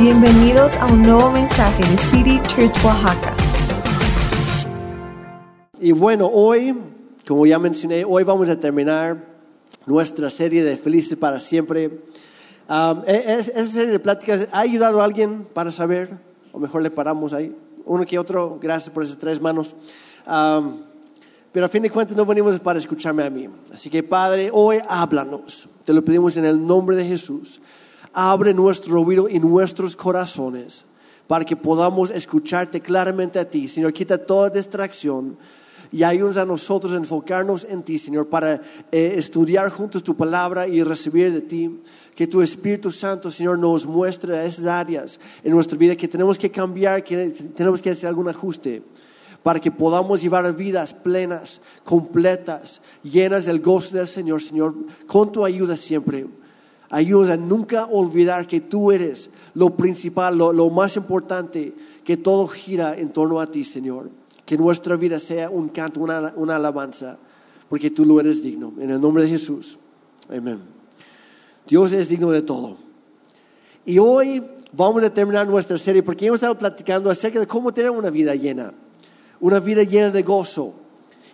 Bienvenidos a un nuevo mensaje de City Church Oaxaca. Y bueno, hoy, como ya mencioné, hoy vamos a terminar nuestra serie de Felices para Siempre. E- es- esa serie de pláticas ha ayudado a alguien para saber, o mejor le paramos ahí, uno que otro, gracias por esas tres manos. Pero a fin de cuentas no venimos para escucharme a mí. Así que Padre, hoy háblanos. Te lo pedimos en el nombre de Jesús. Abre nuestro oído y nuestros corazones para que podamos escucharte claramente a ti. Señor, quita toda distracción y ayúdanos a nosotros a enfocarnos en ti, Señor, para eh, estudiar juntos tu palabra y recibir de ti. Que tu Espíritu Santo, Señor, nos muestre esas áreas en nuestra vida que tenemos que cambiar, que tenemos que hacer algún ajuste para que podamos llevar vidas plenas, completas, llenas del gozo del Señor, Señor, con tu ayuda siempre. Ayuda a nunca olvidar que tú eres lo principal, lo, más importante, que todo gira en torno a ti, Señor. Que nuestra vida sea un canto, una, una alabanza, porque tú lo eres digno. En el nombre de Jesús. Amén. Dios es digno de todo. Y hoy vamos a terminar nuestra serie porque hemos estado platicando acerca de cómo tener una vida llena, una vida llena de gozo.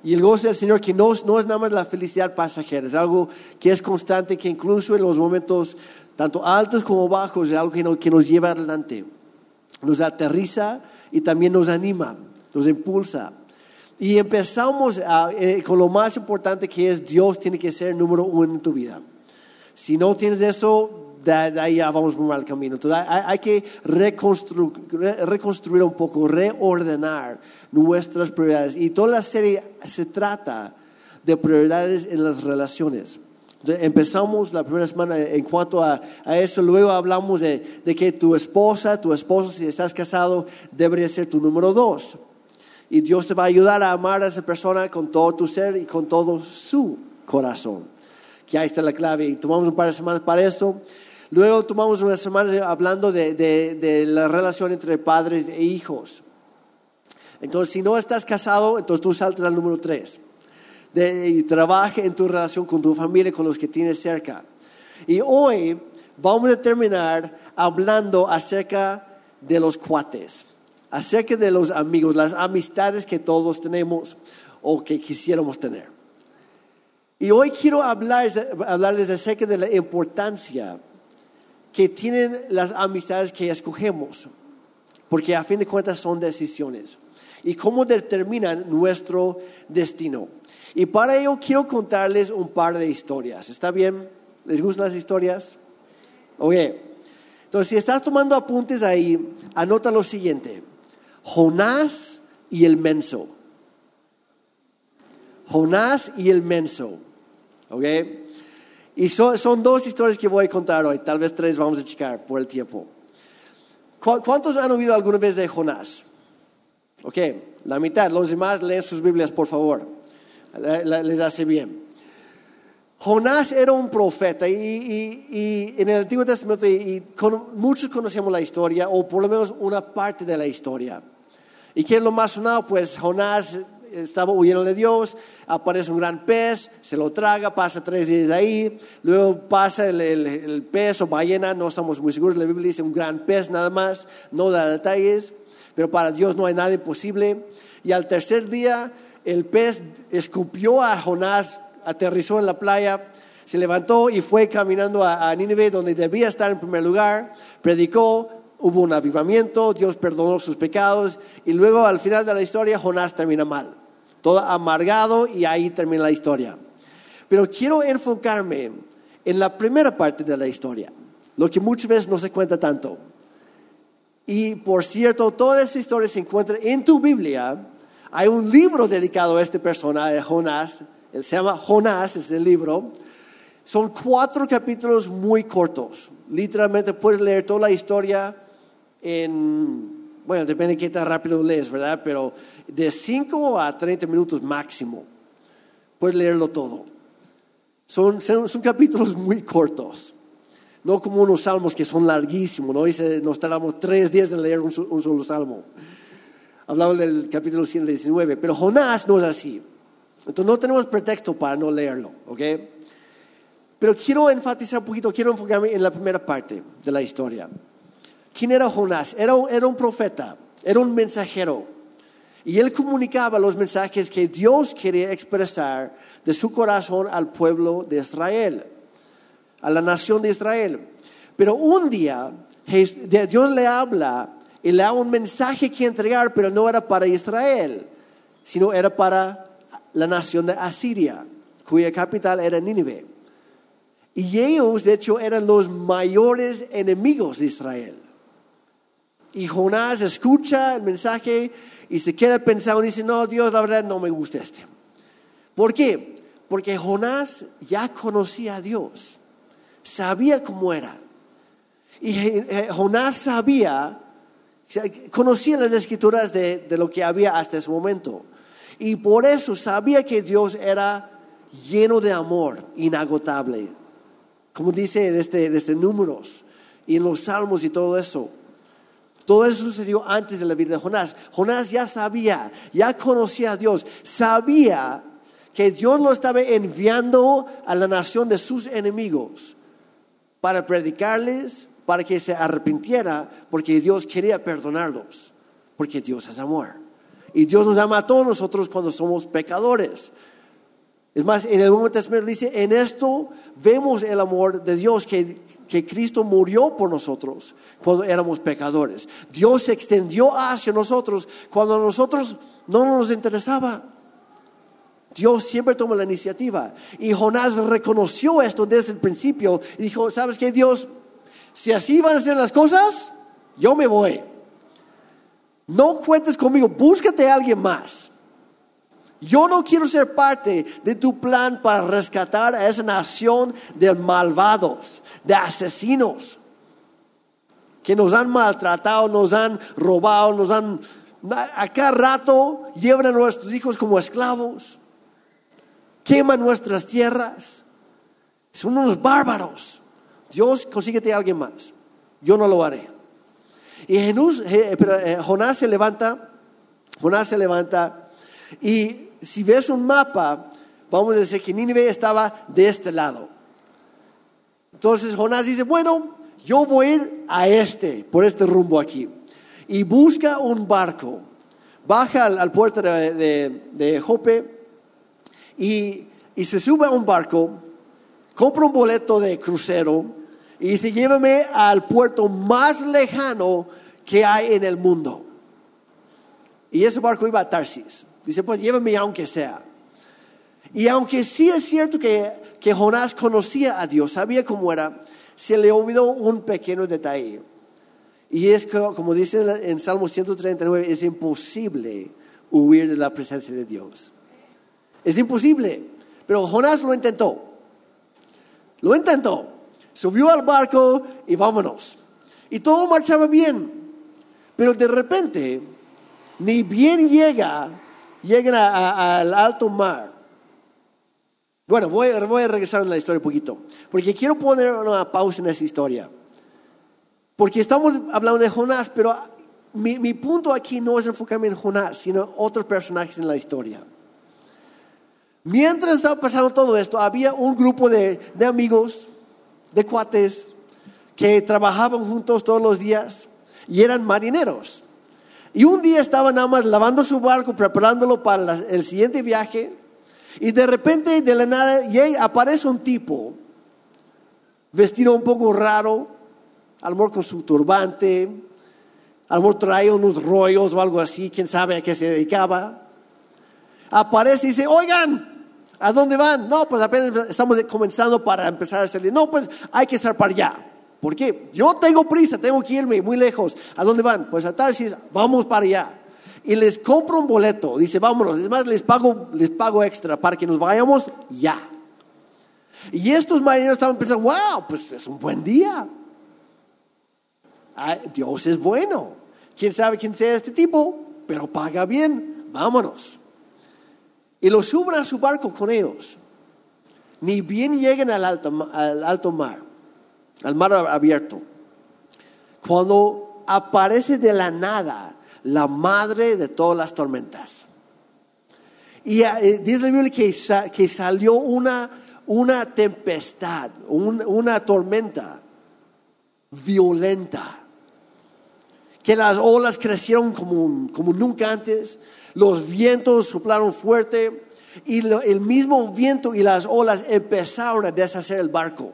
Y el gozo del Señor que no, no es nada más la felicidad pasajera, es algo que es constante, que incluso en los momentos tanto altos como bajos es algo que, no- que nos lleva adelante, nos aterriza y también nos anima, nos impulsa. Y empezamos ah, eh, con lo más importante que es Dios tiene que ser el número uno en tu vida. Si no tienes eso, de, ahí ya vamos por mal camino. Entonces hay, hay que reconstru- re- reconstruir un poco, reordenar nuestras prioridades. Y toda la serie se trata de prioridades en las relaciones. Empezamos la primera semana en cuanto a, a eso, luego hablamos de, de que tu esposa, tu esposo, si estás casado, debería ser tu número dos. Y Dios te va a ayudar a amar a esa persona con todo tu ser y con todo su corazón. Que ahí está la clave. Y tomamos un par de semanas para eso. Luego tomamos unas semanas hablando de, de- de la relación entre padres e hijos. Entonces, si no estás casado, entonces tú saltas al número tres. De, y trabaja en tu relación con tu familia, con los que tienes cerca. Y hoy vamos a terminar hablando acerca de los cuates, acerca de los amigos, las amistades que todos tenemos o que quisiéramos tener. Y hoy quiero hablar, hablarles acerca de la importancia que tienen las amistades que escogemos, porque a fin de cuentas son decisiones y cómo determinan nuestro destino. Y para ello quiero contarles un par de historias. ¿Está bien? ¿Les gustan las historias? Ok. Entonces, si estás tomando apuntes ahí, anota lo siguiente. Jonás y el menso. Jonás y el menso. ¿Ok? Y son, son dos historias que voy a contar hoy. Tal vez tres vamos a checar por el tiempo. ¿Cu- ¿Cuántos han oído alguna vez de Jonás? Ok, la mitad. Los demás leen sus Biblias, por favor. Les hace bien. Jonás era un profeta y, y- y en el Antiguo Testamento y con- muchos conocemos la historia o por lo menos una parte de la historia. ¿Y qué es lo más sonado? Pues Jonás estaba huyendo de Dios, aparece un gran pez, se lo traga, pasa tres días ahí, luego pasa el, pez o ballena, no estamos muy seguros, la Biblia dice un gran pez nada más, no da detalles, pero para Dios no hay nada imposible. Y al tercer día el pez escupió a Jonás, aterrizó en la playa, se levantó y fue caminando a, a Nínive, donde debía estar en primer lugar, predicó, hubo un avivamiento, Dios perdonó sus pecados y luego al final de la historia Jonás termina mal, todo amargado y ahí termina la historia. Pero quiero enfocarme en la primera parte de la historia, lo que muchas veces no se cuenta tanto. Y por cierto, toda esa historia se encuentra en tu Biblia. Hay un libro dedicado a esta persona, a Jonás. Él se llama Jonás, es el libro. Son cuatro capítulos muy cortos. Literalmente puedes leer toda la historia en, bueno, depende de qué tan rápido lees, ¿verdad? Pero de 5 a 30 minutos máximo. Puedes leerlo todo. Son, son, capítulos muy cortos. No como unos salmos que son larguísimos, ¿no? Dice, nos tardamos tres días en leer un, un solo salmo. Hablamos del capítulo 119, pero Jonás no es así. Entonces no tenemos pretexto para no leerlo, ¿ok? Pero quiero enfatizar un poquito, quiero enfocarme en la primera parte de la historia. ¿Quién era Jonás? Era, era un profeta, era un mensajero. Y él comunicaba los mensajes que Dios quería expresar de su corazón al pueblo de Israel, a la nación de Israel. Pero un día Dios le habla y le da un mensaje que entregar, pero no era para Israel, sino era para la nación de Asiria, cuya capital era Nínive. Y ellos, de hecho, eran los mayores enemigos de Israel. Y Jonás escucha el mensaje y se queda pensando y dice, no, Dios, la verdad no me gusta este. ¿Por qué? Porque Jonás ya conocía a Dios, sabía cómo era. Y eh, Jonás sabía, conocía las escrituras de, de lo que había hasta ese momento. Y por eso sabía que Dios era lleno de amor, inagotable. Como dice desde, desde números y en los salmos y todo eso. Todo eso sucedió antes de la vida de Jonás. Jonás ya sabía, ya conocía a Dios, sabía que Dios lo estaba enviando a la nación de sus enemigos para predicarles, para que se arrepintiera, porque Dios quería perdonarlos, porque Dios es amor. Y Dios nos ama a todos nosotros cuando somos pecadores. Es más, en el Nuevo Testamento dice, en esto vemos el amor de Dios, que, que Cristo murió por nosotros cuando éramos pecadores. Dios se extendió hacia nosotros cuando a nosotros no nos interesaba. Dios siempre toma la iniciativa. Y Jonás reconoció esto desde el principio y dijo, ¿sabes qué, Dios? Si así van a ser las cosas, yo me voy. No cuentes conmigo, búscate a alguien más. Yo no quiero ser parte de tu plan para rescatar a esa nación de malvados, de asesinos, que nos han maltratado, nos han robado, nos han... A cada rato llevan a nuestros hijos como esclavos, queman nuestras tierras. Son unos bárbaros. Dios, consíguete a alguien más. Yo no lo haré. Y eh, eh, Jonás se levanta, Jonás se levanta y si ves un mapa, vamos a decir que Nínive estaba de este lado. Entonces Jonás dice, bueno, yo voy a ir a este, por este rumbo aquí. Y busca un barco. Baja al, puerto de, Jope y, y, se sube a un barco, compra un boleto de crucero y dice, llévame al puerto más lejano que hay en el mundo. Y ese barco iba a Tarsis. Dice, pues llévame aunque sea. Y aunque sí es cierto que, que Jonás conocía a Dios, sabía cómo era, se le olvidó un pequeño detalle. Y es que, como dice en Salmo 139, es imposible huir de la presencia de Dios. Es imposible. Pero Jonás lo intentó. Lo intentó. Subió al barco y vámonos. Y todo marchaba bien. Pero de repente, ni bien llega llegan al alto mar. Bueno, voy, a regresar en la historia un poquito, porque quiero poner una pausa en esa historia. Porque estamos hablando de Jonás, pero mi, mi punto aquí no es enfocarme en Jonás, sino otros personajes en la historia. Mientras estaba pasando todo esto, había un grupo de, de amigos, de cuates, que trabajaban juntos todos los días y eran marineros. Y un día estaba nada más lavando su barco, preparándolo para el siguiente viaje. Y de repente, de la nada, aparece un tipo, vestido un poco raro, al mejor con su turbante, mejor traía unos rollos o algo así, quién sabe a qué se dedicaba. Aparece y dice, oigan, ¿a dónde van? No, pues apenas estamos comenzando para empezar a salir. No, pues hay que estar para allá. ¿Por qué? Yo tengo prisa, tengo que irme muy lejos. ¿A dónde van? Pues a Tarsis, vamos para allá. Y les compro un boleto. Dice, vámonos. Es más, les pago, les pago extra para que nos vayamos ya. Y estos marineros estaban pensando, wow, pues es un buen día. Dios es bueno. ¿Quién sabe quién sea este tipo? Pero paga bien. Vámonos. Y lo suben a su barco con ellos. Ni bien llegan al alto, al alto mar al mar abierto, cuando aparece de la nada la madre de todas las tormentas. Y eh, dice la Biblia que, salió una, una tempestad, una tormenta violenta. que las olas crecieron como, como nunca antes, los vientos soplaron fuerte y el mismo viento y las olas empezaron a deshacer el barco.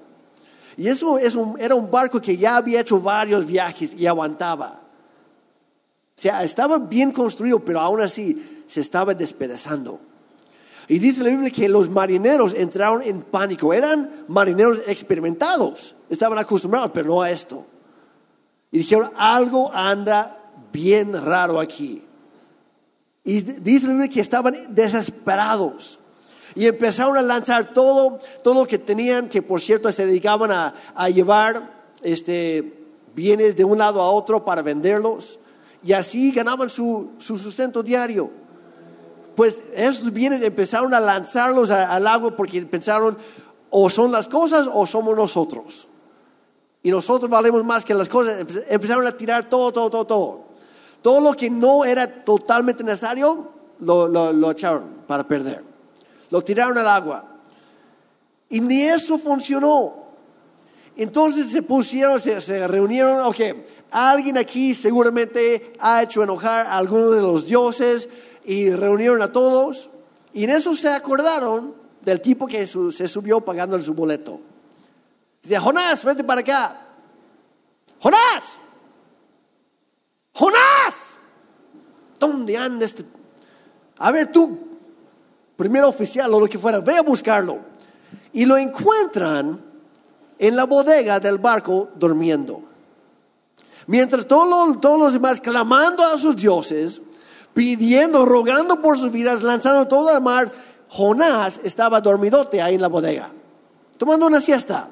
Y eso es un- era un barco que ya había hecho varios viajes y aguantaba. O sea, estaba bien construido, pero aún así se estaba despedazando. Y dice la Biblia que los marineros entraron en pánico. Eran marineros experimentados, estaban acostumbrados, pero no a esto. Y dijeron, algo anda bien raro aquí. Y dice la Biblia que estaban desesperados. Y empezaron a lanzar todo, todo lo que tenían, que por cierto se dedicaban a, llevar este, bienes de un lado a otro para venderlos. Y así ganaban su, su sustento diario. Pues esos bienes empezaron a lanzarlos al agua porque pensaron, o son las cosas o somos nosotros. Y nosotros valemos más que las cosas. Empe- Empezaron a tirar todo, todo, todo, todo. Todo lo que no era totalmente necesario, lo echaron para perder. Lo tiraron al agua. Y ni eso funcionó. Entonces se pusieron, se, se reunieron, ok, alguien aquí seguramente ha hecho enojar a alguno de los dioses y reunieron a todos. Y en eso se acordaron del tipo que se subió pagando su boleto. Dice, Jonás, vete para acá. Jonás, Jonás, ¿dónde anda este? A ver tú, primer oficial o lo que fuera, ve a buscarlo. Y lo encuentran en la bodega del barco durmiendo. Mientras todos los, todos los demás clamando a sus dioses, pidiendo, rogando por sus vidas, lanzando todo al mar, Jonás estaba dormidote ahí en la bodega, tomando una siesta.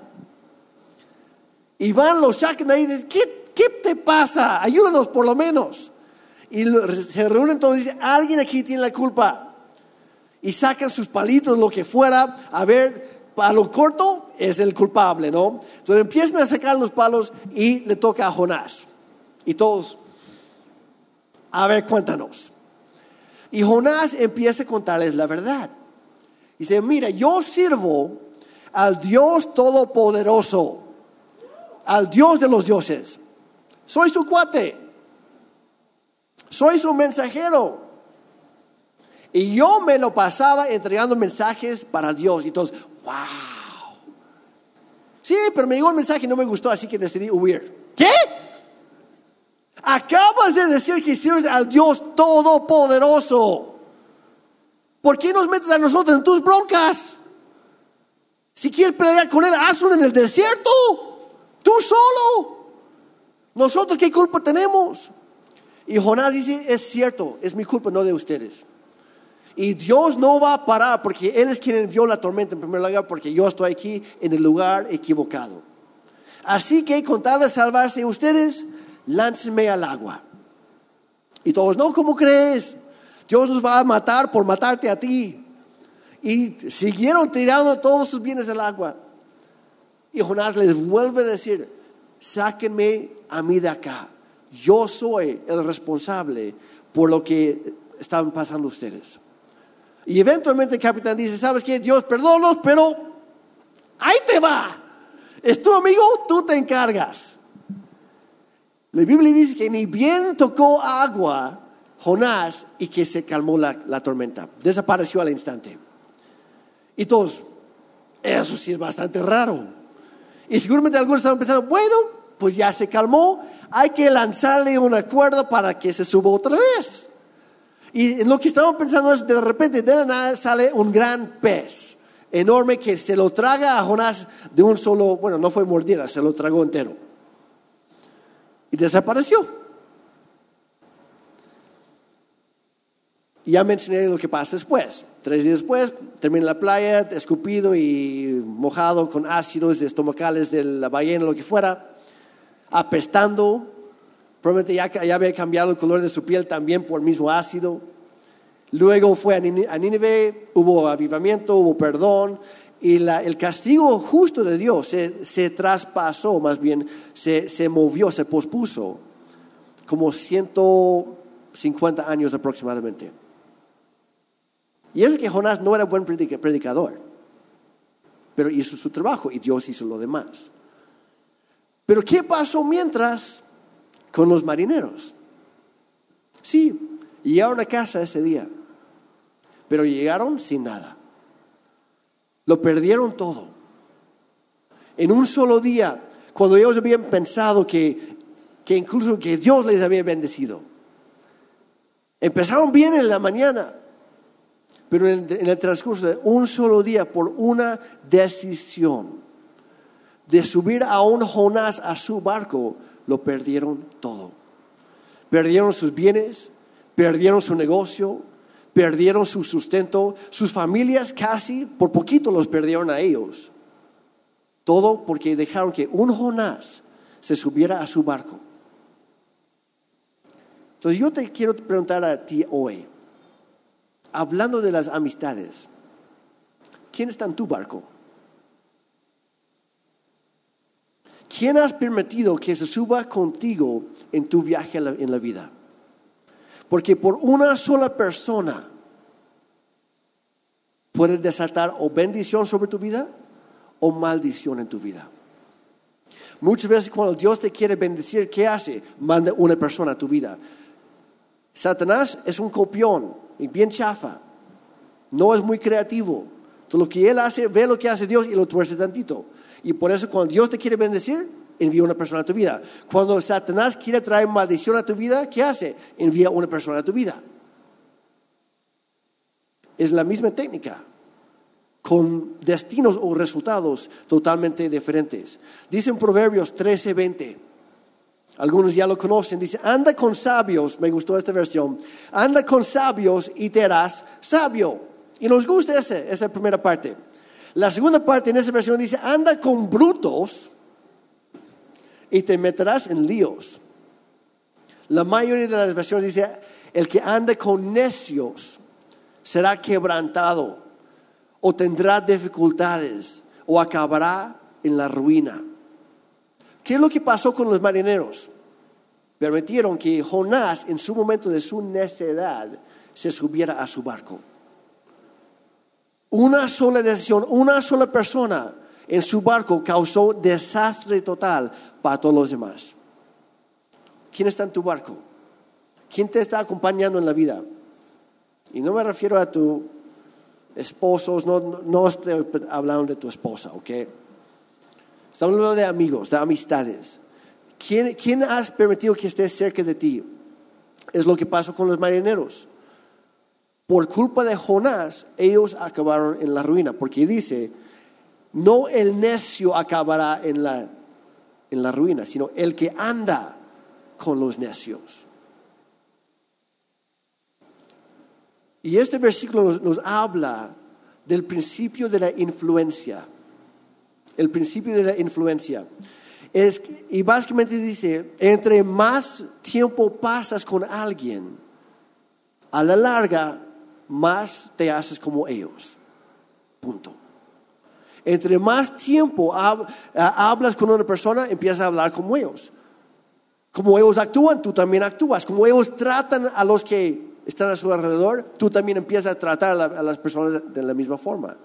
Y van, lo sacan ahí y dicen, ¿qué, qué te pasa? Ayúdanos por lo menos. Y se reúnen todos y dicen, alguien aquí tiene la culpa. Y sacan sus palitos, lo que fuera, a ver, a lo corto es el culpable, ¿no? Entonces empiezan a sacar los palos y le toca a Jonás. Y todos, a ver, cuéntanos. Y Jonás empieza a contarles la verdad. Dice, mira, yo sirvo al Dios Todopoderoso, al Dios de los dioses. Soy su cuate. Soy su mensajero. Y yo me lo pasaba entregando mensajes para Dios. Y todos, wow. Sí, pero me llegó el mensaje y no me gustó, así que decidí huir. ¿Qué? Acabas de decir que sirves al Dios Todopoderoso. ¿Por qué nos metes a nosotros en tus broncas? Si quieres pelear con él, hazlo en el desierto. Tú solo. Nosotros qué culpa tenemos. Y Jonás dice, es cierto, es mi culpa, no de ustedes. Y Dios no va a parar porque Él es quien envió la tormenta en primer lugar, porque yo estoy aquí en el lugar equivocado. Así que con tal de salvarse ustedes, láncenme al agua. Y todos, no, ¿cómo crees? Dios nos va a matar por matarte a ti. Y siguieron tirando todos sus bienes al agua. Y Jonás les vuelve a decir, sáquenme a mí de acá. Yo soy el responsable por lo que están pasando ustedes. Y eventualmente el capitán dice, ¿sabes qué? Dios, perdónanos, pero ahí te va. Es tu amigo, tú te encargas. La Biblia dice que ni bien tocó agua Jonás y que se calmó la, la tormenta. Desapareció al instante. Y todos, eso sí es bastante raro. Y seguramente algunos estaban pensando, bueno, pues ya se calmó, hay que lanzarle una cuerda para que se suba otra vez. Y lo que estaban pensando es, de repente de la nada sale un gran pez enorme que se lo traga a Jonás de un solo, bueno, no fue mordida, se lo tragó entero. Y desapareció. Ya mencioné lo que pasa después. Tres días después, termina la playa, escupido y mojado con ácidos estomacales de la ballena, lo que fuera, apestando. Probablemente ya, había cambiado el color de su piel también por el mismo ácido. Luego fue a Nínive, hubo avivamiento, hubo perdón. Y el castigo justo de Dios se, traspasó, más bien, se, se movió, se pospuso, como 150 años aproximadamente. Y eso que Jonás no era buen predica- predicador, pero hizo su trabajo y Dios hizo lo demás. Pero ¿qué pasó mientras con los marineros. Sí, llegaron a casa ese día, pero llegaron sin nada. Lo perdieron todo. En un solo día, cuando ellos habían pensado que, que incluso que Dios les había bendecido. Empezaron bien en la mañana, pero en en el transcurso de un solo día, por una decisión de subir a un Jonás a su barco, lo perdieron todo. Perdieron sus bienes, perdieron su negocio, perdieron su sustento, sus familias casi por poquito los perdieron a ellos. Todo porque dejaron que un Jonás se subiera a su barco. Entonces yo te quiero preguntar a ti hoy, hablando de las amistades, ¿quién está en tu barco? ¿Quién has permitido que se suba contigo en tu viaje en la, vida? Porque por una sola persona puedes desatar o bendición sobre tu vida o maldición en tu vida. Muchas veces cuando Dios te quiere bendecir, ¿qué hace? Manda una persona a tu vida. Satanás es un copión y bien chafa. No es muy creativo. Todo lo que él hace, ve lo que hace Dios y lo tuerce tantito. Y por eso cuando Dios te quiere bendecir, envía una persona a tu vida. Cuando Satanás quiere traer maldición a tu vida, ¿qué hace? Envía una persona a tu vida. Es la misma técnica, con destinos o resultados totalmente diferentes. Dice en Proverbios 13:20. Algunos ya lo conocen. Dice, anda con sabios, me gustó esta versión, anda con sabios y te harás sabio. Y nos gusta esa, esa primera parte. La segunda parte en esa versión dice, anda con brutos y te meterás en líos. La mayoría de las versiones dice, el que anda con necios será quebrantado o tendrá dificultades o acabará en la ruina. ¿Qué es lo que pasó con los marineros? Permitieron que Jonás en su momento de su necedad se subiera a su barco. Una sola decisión, una sola persona en su barco causó desastre total para todos los demás. ¿Quién está en tu barco? ¿Quién te está acompañando en la vida? Y no me refiero a tu esposo, no, no estoy hablando de tu esposa, ¿ok? Estamos hablando de amigos, de amistades. ¿Quién, ¿Quién has permitido que esté cerca de ti? Es lo que pasó con los marineros por culpa de Jonás, ellos acabaron en la ruina, porque dice, no el necio acabará en la, en la ruina, sino el que anda con los necios. Y este versículo nos, habla del principio de la influencia. El principio de la influencia. Es, y básicamente dice, entre más tiempo pasas con alguien, a la larga más te haces como ellos. Punto. Entre más tiempo hablas con una persona, empiezas a hablar como ellos. Como ellos actúan, tú también actúas. Como ellos tratan a los que están a su alrededor, tú también empiezas a tratar a, las personas de la misma forma.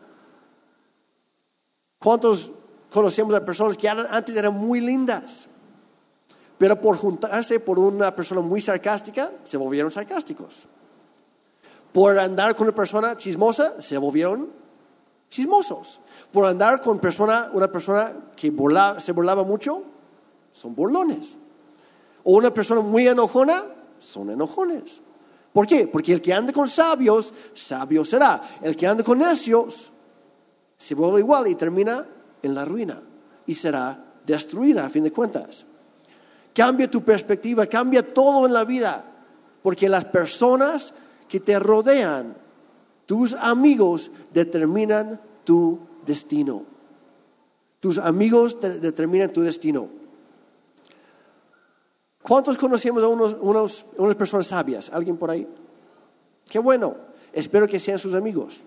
¿Cuántos conocemos a personas que antes eran muy lindas? Pero por juntarse por una persona muy sarcástica, se volvieron sarcásticos por andar con una persona chismosa, se volvieron chismosos. Por andar con persona, una persona que se burlaba mucho, son burlones. O una persona muy enojona, son enojones. ¿Por qué? Porque el que anda con sabios, sabio será. El que anda con necios, se vuelve igual y termina en la ruina y será destruida a fin de cuentas. Cambia tu perspectiva, cambia todo en la vida, porque las personas que te rodean, tus amigos determinan tu destino. Tus amigos determinan tu destino. ¿Cuántos conocemos a unos, unas personas sabias? ¿Alguien por ahí? Qué bueno. Espero que sean sus amigos.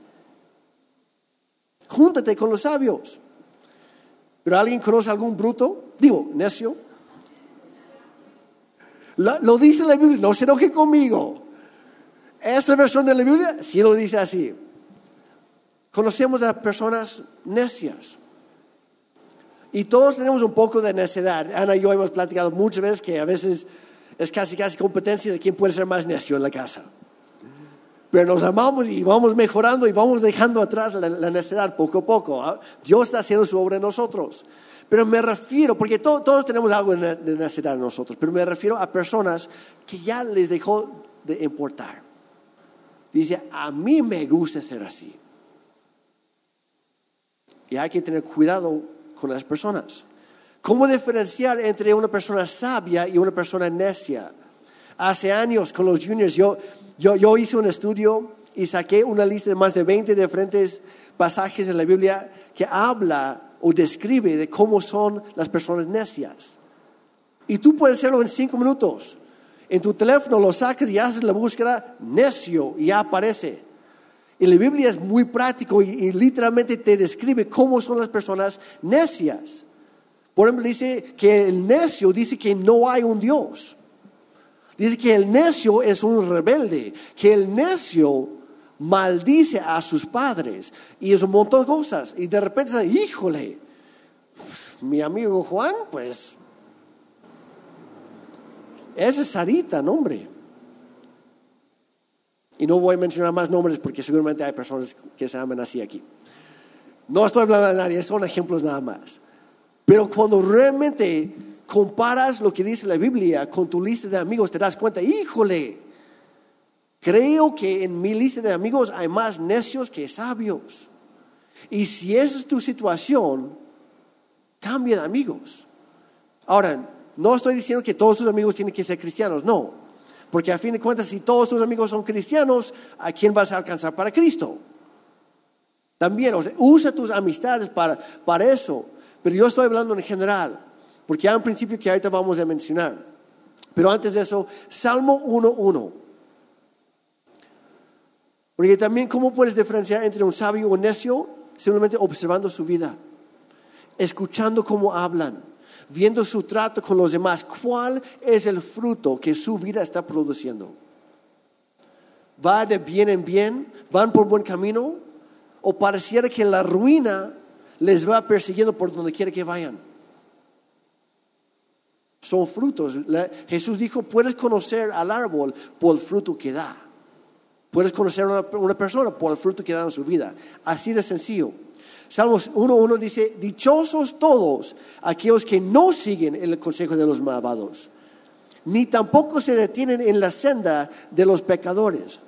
Júntate con los sabios. ¿Pero alguien conoce algún bruto? Digo, necio. lo dice la Biblia, no se enoje conmigo. Esta versión de la Biblia sí lo dice así. Conocemos a personas necias. Y todos tenemos un poco de necedad. Ana y yo hemos platicado muchas veces que a veces es casi casi competencia de quién puede ser más necio en la casa. Pero nos amamos y vamos mejorando y vamos dejando atrás la, necedad poco a poco. ¿ah? Dios está haciendo su obra en nosotros. Pero me refiero, porque to- todos tenemos algo de ne- de necesidad en nosotros, pero me refiero a personas que ya les dejó de importar. Dice, a mí me gusta ser así. Y hay que tener cuidado con las personas. ¿Cómo diferenciar entre una persona sabia y una persona necia? Hace años con los juniors yo, yo, yo hice un estudio y saqué una lista de más de 20 diferentes pasajes en la Biblia que habla o describe de cómo son las personas necias. Y tú puedes hacerlo en cinco minutos. En tu teléfono lo sacas y haces la búsqueda necio y ya aparece. Y la Biblia es muy práctico y, y literalmente te describe cómo son las personas necias. Por ejemplo, dice que el necio dice que no hay un Dios. Dice que el necio es un rebelde, que el necio maldice a sus padres y es un montón de cosas. Y de repente híjole, mi amigo Juan, pues, es Sarita, nombre. Y no voy a mencionar más nombres porque seguramente hay personas que se llaman así aquí. No estoy hablando de nadie, son ejemplos nada más. Pero cuando realmente comparas lo que dice la Biblia con tu lista de amigos, te das cuenta, híjole, creo que en mi lista de amigos hay más necios que sabios. Y si esa es tu situación, cambia de amigos. Ahora, no estoy diciendo que todos tus amigos tienen que ser cristianos, no. Porque a fin de cuentas, si todos tus amigos son cristianos, ¿a quién vas a alcanzar para Cristo? También, o sea, usa tus amistades para, para eso. Pero yo estoy hablando en general, porque hay un principio que ahorita vamos a mencionar. Pero antes de eso, Salmo 1.1. Porque también, ¿cómo puedes diferenciar entre un sabio y un necio? Simplemente observando su vida, escuchando cómo hablan, viendo su trato con los demás. ¿Cuál es el fruto que su vida está produciendo? ¿Va de bien en bien? ¿Van por buen camino? ¿O pareciera que la ruina les va persiguiendo por donde quiera que vayan? Son frutos. Jesús dijo, puedes conocer al árbol por el fruto que da. Puedes conocer a una persona por el fruto que da en su vida. Así de sencillo. Salmos 1.1 dice, dichosos todos aquellos que no siguen el consejo de los malvados, ni tampoco se detienen en la senda de los pecadores,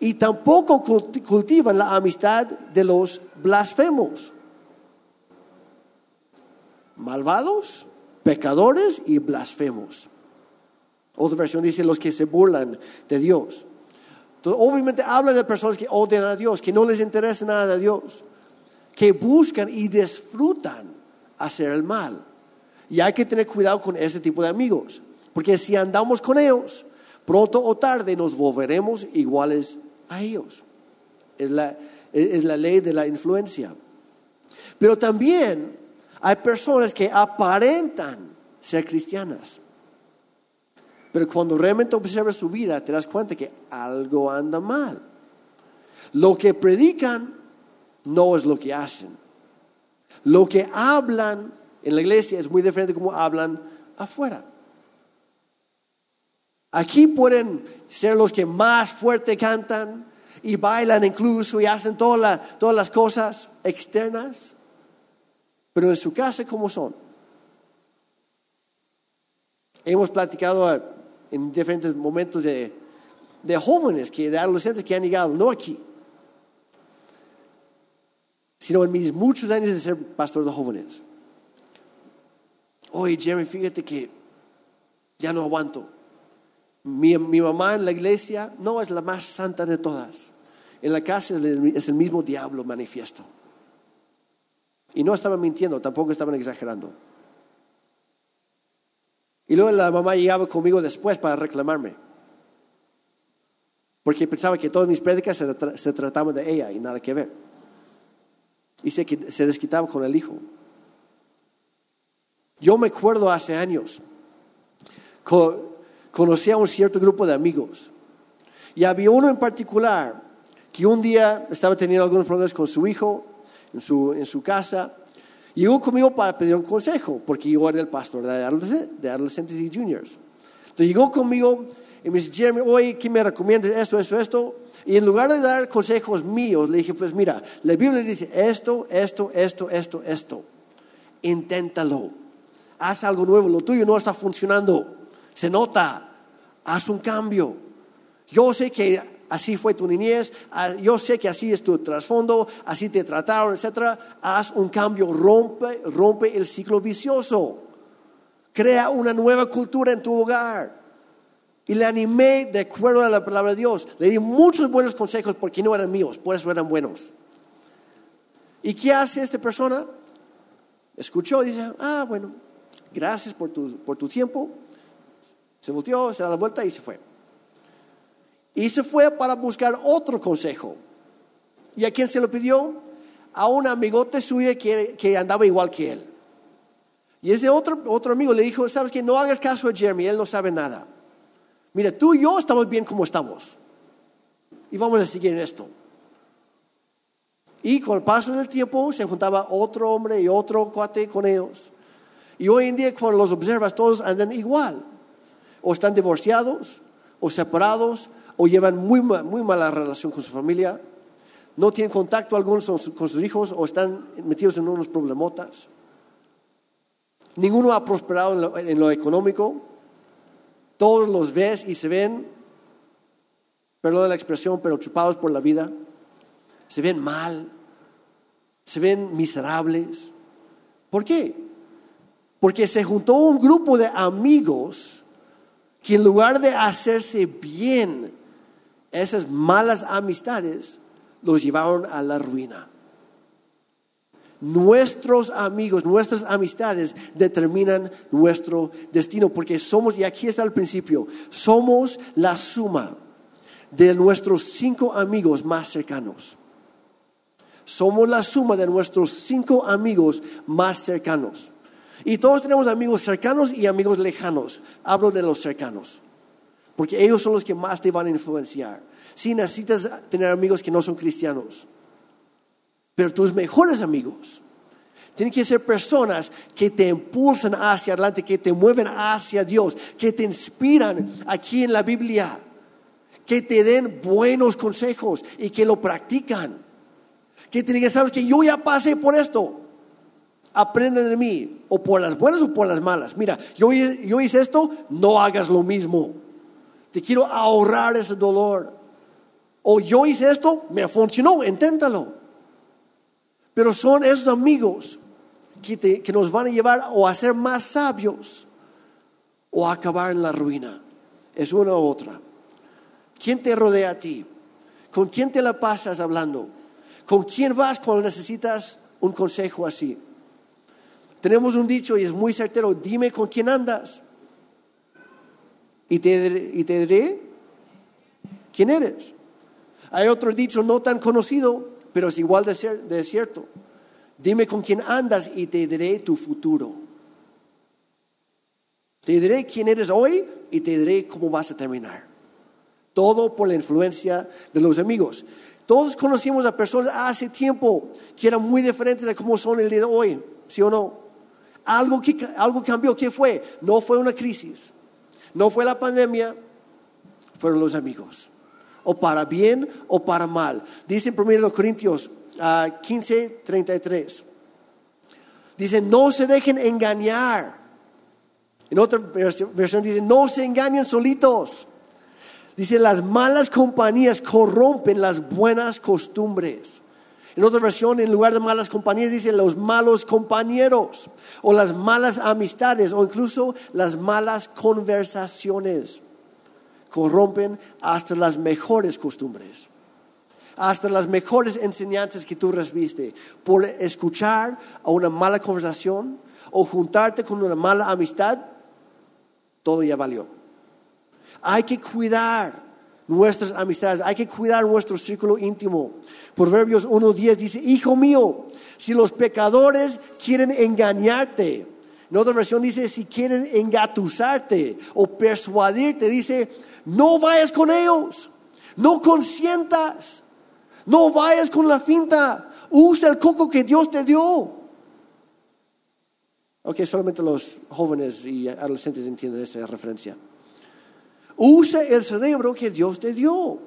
y tampoco culti- cultivan la amistad de los blasfemos. Malvados, pecadores y blasfemos. Otra versión dice los que se burlan de Dios. Obviamente habla de personas que odian a Dios, que no les interesa nada de Dios, que buscan y disfrutan hacer el mal. Y hay que tener cuidado con ese tipo de amigos, porque si andamos con ellos, pronto o tarde nos volveremos iguales a ellos. Es la, es la ley de la influencia. Pero también hay personas que aparentan ser cristianas. Pero cuando realmente observas su vida, te das cuenta que algo anda mal. Lo que predican no es lo que hacen. Lo que hablan en la iglesia es muy diferente de cómo hablan afuera. Aquí pueden ser los que más fuerte cantan y bailan incluso y hacen toda la- todas las cosas externas, pero en su casa, ¿cómo son? Hemos platicado eh, en diferentes momentos de, de jóvenes, que, de adolescentes que han llegado, no aquí, sino en mis muchos años de ser pastor de jóvenes. Oye, Jeremy, fíjate que ya no aguanto. Mi, mi mamá en la iglesia no es la más santa de todas. En la casa es el, mismo diablo manifiesto. Y no estaban mintiendo, tampoco estaban exagerando. Y luego la mamá llegaba conmigo después para reclamarme. Porque pensaba que todas mis prédicas se, se trataban de ella y nada que ver. Y se, se desquitaba con el hijo. Yo me acuerdo hace años, co- conocí a un cierto grupo de amigos. Y había uno en particular que un día estaba teniendo algunos problemas con su hijo en su, en su casa. Llegó conmigo para pedir un consejo, porque yo era el pastor de adolescentes y juniors. Entonces llegó conmigo y me dice, Jeremy, oye, ¿qué me recomiendas? Esto, esto, esto. Y en lugar de dar consejos míos, le dije, pues mira, la Biblia dice esto, esto, esto, esto, esto. Inténtalo. Haz algo nuevo. Lo tuyo no está funcionando. Se nota. Haz un cambio. Yo sé que así fue tu niñez, ah, yo sé que así es tu trasfondo, así te trataron, etc. Haz un cambio, rompe, rompe el ciclo vicioso. Crea una nueva cultura en tu hogar. Y le animé de acuerdo a la palabra de Dios. Le di muchos buenos consejos porque no eran míos, por eso eran buenos. ¿Y qué hace esta persona? Escuchó y dice, ah, bueno, gracias por tu, por tu tiempo. Se volteó, se da la vuelta y se fue. Y se fue para buscar otro consejo. ¿Y a quién se lo pidió? A un amigote suyo que, que andaba igual que él. Y ese otro, otro amigo le dijo, sabes que no hagas caso a Jeremy, él no sabe nada. Mira, tú y yo estamos bien como estamos. Y vamos a seguir en esto. Y con el paso del tiempo se juntaba otro hombre y otro cuate con ellos. Y hoy en día cuando los observas todos andan igual. O están divorciados, o separados, o llevan muy, muy mala relación con su familia. No tienen contacto alguno con sus hijos o están metidos en unos problemotas. Ninguno ha prosperado en lo económico todos los ves y se ven, perdón la expresión, pero chupados por la vida. Se ven mal, se ven miserables. ¿Por qué? Porque se juntó un grupo de amigos que en lugar de hacerse bien esas malas amistades, los llevaron a la ruina. Nuestros amigos, nuestras amistades determinan nuestro destino, porque somos, y aquí está el principio, somos la suma de nuestros cinco amigos más cercanos. Somos la suma de nuestros cinco amigos más cercanos. Y todos tenemos amigos cercanos y amigos lejanos. Hablo de los cercanos, porque ellos son los que más te van a influenciar. Si necesitas tener amigos que no son cristianos, pero tus mejores amigos tienen que ser personas que te impulsan hacia adelante, que te mueven hacia Dios, que te inspiran aquí en la Biblia, que te den buenos consejos y que lo practican. Que te digan, sabes que yo ya pasé por esto. Aprenden de mí, o por las buenas o por las malas. Mira, yo, yo hice esto, no hagas lo mismo. Te quiero ahorrar ese dolor. O yo hice esto, me funcionó, inténtalo. Pero son esos amigos que, nos van a llevar o a ser más sabios o a acabar en la ruina. Es una u otra. ¿Quién te rodea a ti? ¿Con quién te la pasas hablando? ¿Con quién vas cuando necesitas un consejo así? Tenemos un dicho y es muy certero, dime con quién andas. Y te, y te diré quién eres. Hay otro dicho no tan conocido pero es igual de, cierto. Dime con quién andas y te diré tu futuro. Te diré quién eres hoy y te diré cómo vas a terminar. Todo por la influencia de los amigos. Todos conocimos a personas hace tiempo que eran muy diferentes de cómo son el día de hoy, ¿sí o no? Algo, que, algo cambió. ¿Qué fue? No fue una crisis, no fue la pandemia, fueron los amigos o para bien o para mal. Dice en 1 Corintios 15, ah, 33. Dice, no se dejen engañar. En otra versión dice, no se engañen solitos. Dice, las malas compañías corrompen las buenas costumbres. En otra versión, en lugar de malas compañías, dice los malos compañeros, o las malas amistades, o incluso las malas conversaciones corrompen hasta las mejores costumbres, hasta las mejores enseñanzas que tú recibiste por escuchar a una mala conversación o juntarte con una mala amistad, todo ya valió. Hay que cuidar nuestras amistades, hay que cuidar nuestro círculo íntimo. Proverbios 1.10 dice, hijo mío, si los pecadores quieren engañarte, en otra versión dice, si quieren engatusarte o persuadirte, dice, no vayas con ellos, no consientas, no vayas con la finta, usa el coco que Dios te dio. Ok, solamente los jóvenes y adolescentes entienden esa referencia. Usa el cerebro que Dios te dio.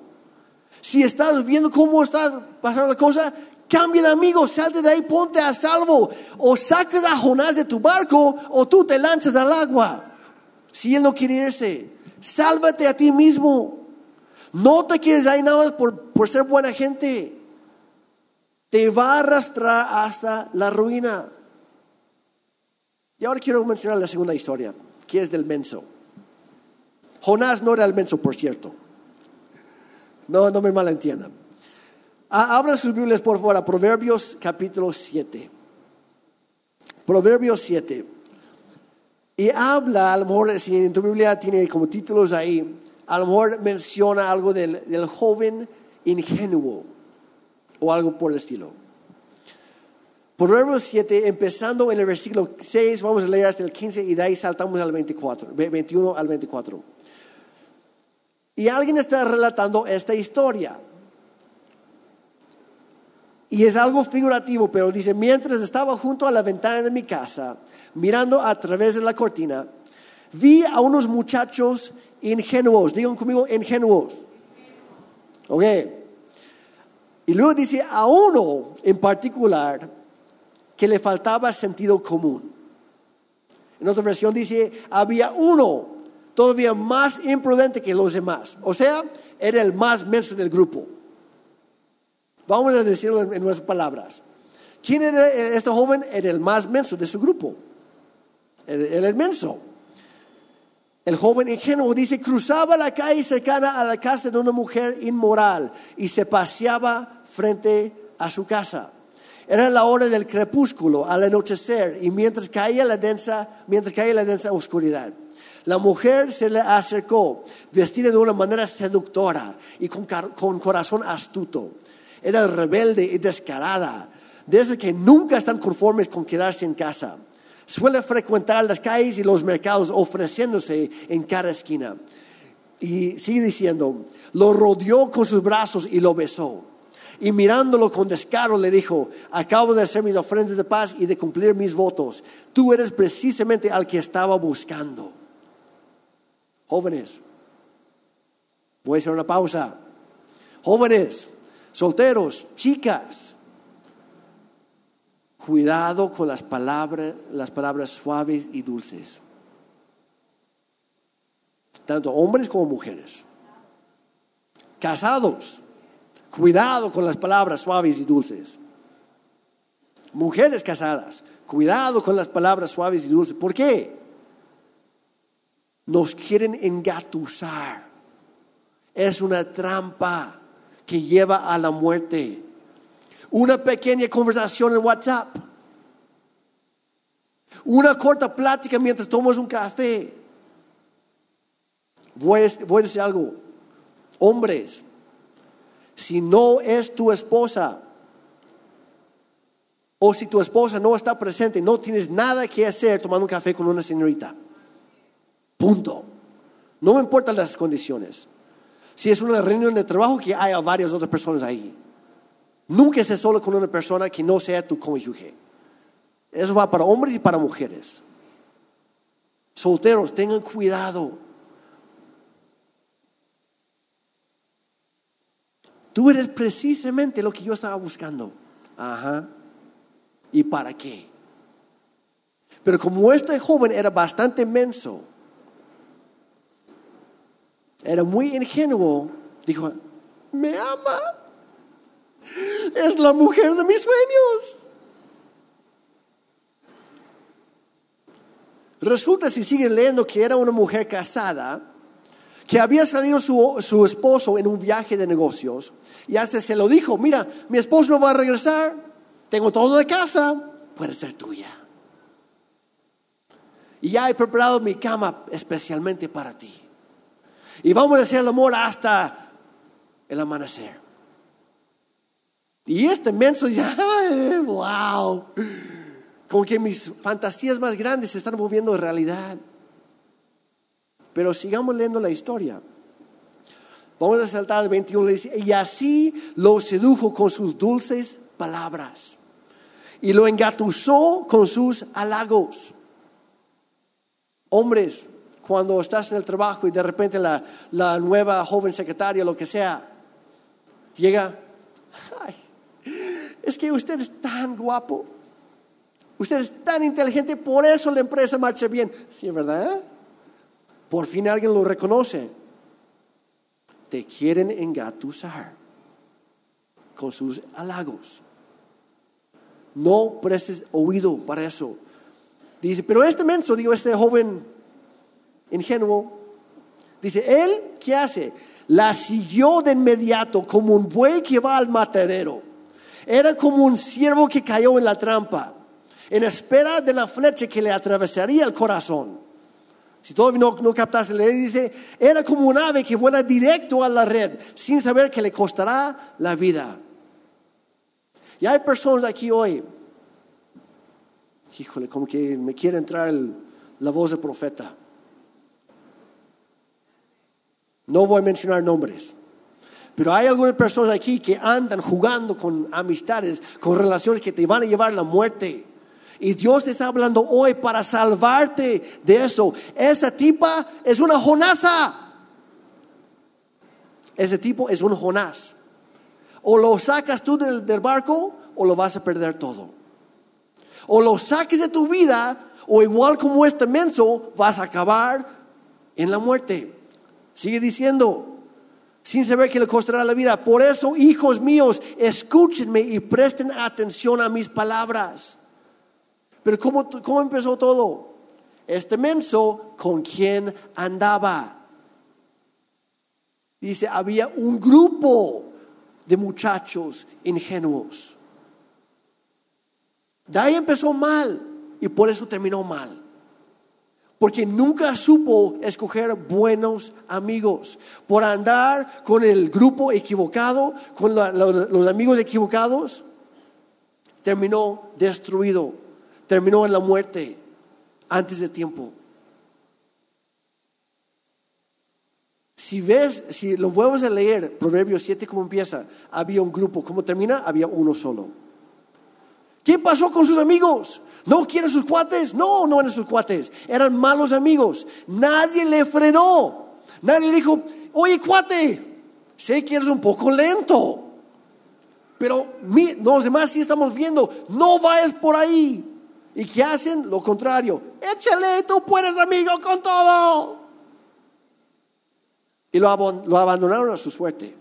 Si estás viendo cómo está pasando la cosa, cambia de amigo, salte de ahí, ponte a salvo. O sacas a Jonás de tu barco o tú te lanzas al agua. Si él no quiere irse, sálvate a ti mismo. No te quieres ahí nada más por, por ser buena gente. Te va a arrastrar hasta la ruina. Y ahora quiero mencionar la segunda historia, que es del menso. Jonás no era el menso, por cierto. No, no me malentiendan. Ah, abran sus Biblias, por favor, a Proverbios capítulo 7. Proverbios 7. Y habla, a lo mejor, si en tu Biblia tiene como títulos ahí, a lo mejor menciona algo del, del joven ingenuo o algo por el estilo. Proverbios 7, empezando en el versículo 6, vamos a leer hasta el 15 y de ahí saltamos al 24, 21 al 24. Y alguien está relatando esta historia. Y es algo figurativo, pero dice, mientras estaba junto a la ventana de mi casa, mirando a través de la cortina, vi a unos muchachos ingenuos, digan conmigo, ingenuos. Ok. Y luego dice a uno en particular que le faltaba sentido común. En otra versión dice, había uno todavía más imprudente que los demás. O sea, era el más menso del grupo. Vamos a decirlo en, nuestras palabras. ¿Quién era este joven? Era el más menso de su grupo. El menso. El joven ingenuo dice, cruzaba la calle cercana a la casa de una mujer inmoral y se paseaba frente a su casa. Era la hora del crepúsculo, al anochecer, y mientras caía la densa, mientras caía la densa oscuridad. La mujer se le acercó, vestida de una manera seductora y con, corazón astuto. Era rebelde y descarada, desde que nunca están conformes con quedarse en casa. Suele frecuentar las calles y los mercados ofreciéndose en cada esquina. Y sigue diciendo, lo rodeó con sus brazos y lo besó. Y mirándolo con descaro le dijo, acabo de hacer mis ofrendas de paz y de cumplir mis votos. Tú eres precisamente al que estaba buscando. Jóvenes, voy a hacer una pausa. Jóvenes, solteros, chicas, cuidado con las palabras, las palabras suaves y dulces. Tanto hombres como mujeres. Casados, cuidado con las palabras suaves y dulces. Mujeres casadas, cuidado con las palabras suaves y dulces. ¿Por qué? nos quieren engatusar. Es una trampa que lleva a la muerte. Una pequeña conversación en WhatsApp. Una corta plática mientras tomas un café. Voy a, decir algo. Hombres, si no es tu esposa, o si tu esposa no está presente, no tienes nada que hacer tomando un café con una señorita. Punto. No me importan las condiciones. Si es una reunión de trabajo, que haya varias otras personas ahí. Nunca estés solo con una persona que no sea tu cónyuge. Eso va para hombres y para mujeres. Solteros, tengan cuidado. Tú eres precisamente lo que yo estaba buscando. Ajá. ¿Y para qué? Pero como este joven era bastante menso, era muy ingenuo, dijo, me ama, es la mujer de mis sueños. Resulta, si siguen leyendo, que era una mujer casada, que había salido su, su, esposo en un viaje de negocios y hasta se lo dijo, mira, mi esposo no va a regresar, tengo todo de casa, puede ser tuya. Y ya he preparado mi cama especialmente para ti. Y vamos a hacer el amor hasta el amanecer. Y este menso dice, wow, como que mis fantasías más grandes se están volviendo realidad. Pero sigamos leyendo la historia. Vamos a saltar al 21, dice, y así lo sedujo con sus dulces palabras y lo engatusó con sus halagos. Hombres, cuando estás en el trabajo y de repente la, la nueva joven secretaria, lo que sea, llega, es que usted es tan guapo, usted es tan inteligente, por eso la empresa marcha bien. Sí, ¿verdad? Por fin alguien lo reconoce. Te quieren engatusar con sus halagos. No prestes oído para eso. Dice, pero este menso, digo, este joven ingenuo, dice, él, ¿qué hace? La siguió de inmediato como un buey que va al matadero. Era como un ciervo que cayó en la trampa, en espera de la flecha que le atravesaría el corazón. Si todavía no, no captaste, le dice, era como un ave que vuela directo a la red, sin saber que le costará la vida. Y hay personas aquí hoy, híjole, como que me quiere entrar la voz del profeta. No voy a mencionar nombres. Pero hay algunas personas aquí que andan jugando con amistades, con relaciones que te van a llevar a la muerte. Y Dios te está hablando hoy para salvarte de eso. Esta tipa es una Jonasa. Ese tipo es un Jonás. O lo sacas tú del, barco o lo vas a perder todo. O lo saques de tu vida o igual como este menso vas a acabar en la muerte. Sigue diciendo, sin saber que le costará la vida. Por eso, hijos míos, escúchenme y presten atención a mis palabras. Pero ¿cómo, cómo empezó todo? Este menso con quien andaba. Dice, había un grupo de muchachos ingenuos. De ahí empezó mal y por eso terminó mal porque nunca supo escoger buenos amigos. Por andar con el grupo equivocado, con los amigos equivocados, terminó destruido, terminó en la muerte antes de tiempo. Si ves, si lo vuelves a leer, Proverbios 7, ¿cómo empieza? Había un grupo, ¿cómo termina? Había uno solo. ¿Qué pasó con sus amigos? ¿No quieren sus cuates? No, no eran sus cuates. Eran malos amigos. Nadie le frenó. Nadie le dijo, oye cuate, sé que eres un poco lento. Pero los demás sí estamos viendo, no vayas por ahí. ¿Y qué hacen? Lo contrario. Échale, tú puedes amigo con todo. Y lo, lo abandonaron a su suerte.